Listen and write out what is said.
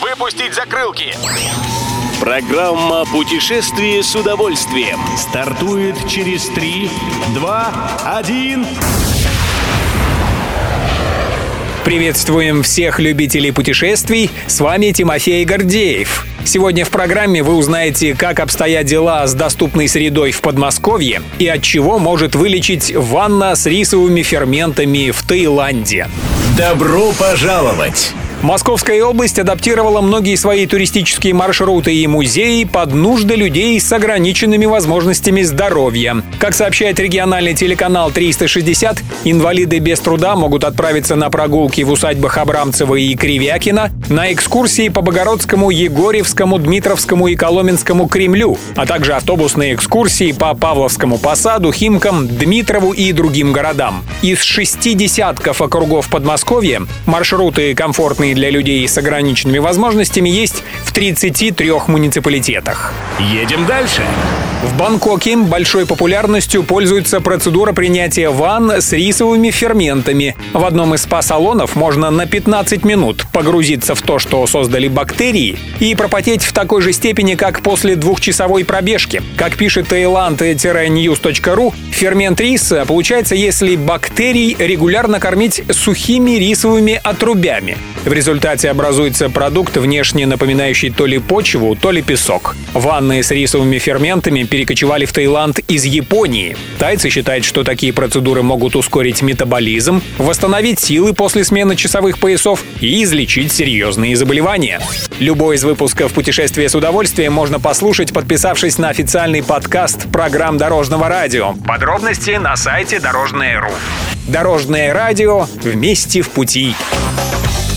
Выпустить закрылки! Программа «Путешествие с удовольствием» стартует через 3, 2, 1... Приветствуем всех любителей путешествий, с вами Тимофей Гордеев. Сегодня в программе вы узнаете, как обстоят дела с доступной средой в Подмосковье и от чего может вылечить ванна с рисовыми ферментами в Таиланде. Добро пожаловать! Московская область адаптировала многие свои туристические маршруты и музеи под нужды людей с ограниченными возможностями здоровья. Как сообщает региональный телеканал 360, инвалиды без труда могут отправиться на прогулки в усадьбах Абрамцева и Кривякина, на экскурсии по Богородскому, Егорьевскому, Дмитровскому и Коломенскому Кремлю, а также автобусные экскурсии по Павловскому посаду, Химкам, Дмитрову и другим городам. Из шести десятков округов Подмосковья маршруты комфортные доступные для людей с ограниченными возможностями, есть в 33 муниципалитетах. Едем дальше. В Бангкоке большой популярностью пользуется процедура принятия ванн с рисовыми ферментами. В одном из спа-салонов можно на 15 минут погрузиться в то, что создали бактерии, и пропотеть в такой же степени, как после двухчасовой пробежки. Как пишет thailand-news.ru, фермент риса получается, если бактерий регулярно кормить сухими рисовыми отрубями. В результате образуется продукт, внешне напоминающий то ли почву, то ли песок. Ванны с рисовыми ферментами перекочевали в Таиланд из Японии. Тайцы считают, что такие процедуры могут ускорить метаболизм, восстановить силы после смены часовых поясов и излечить серьезные заболевания. Любой из выпусков «Путешествие с удовольствием» можно послушать, подписавшись на официальный подкаст программ Дорожного радио. Подробности на сайте Дорожное.ру. Дорожное радио вместе в пути.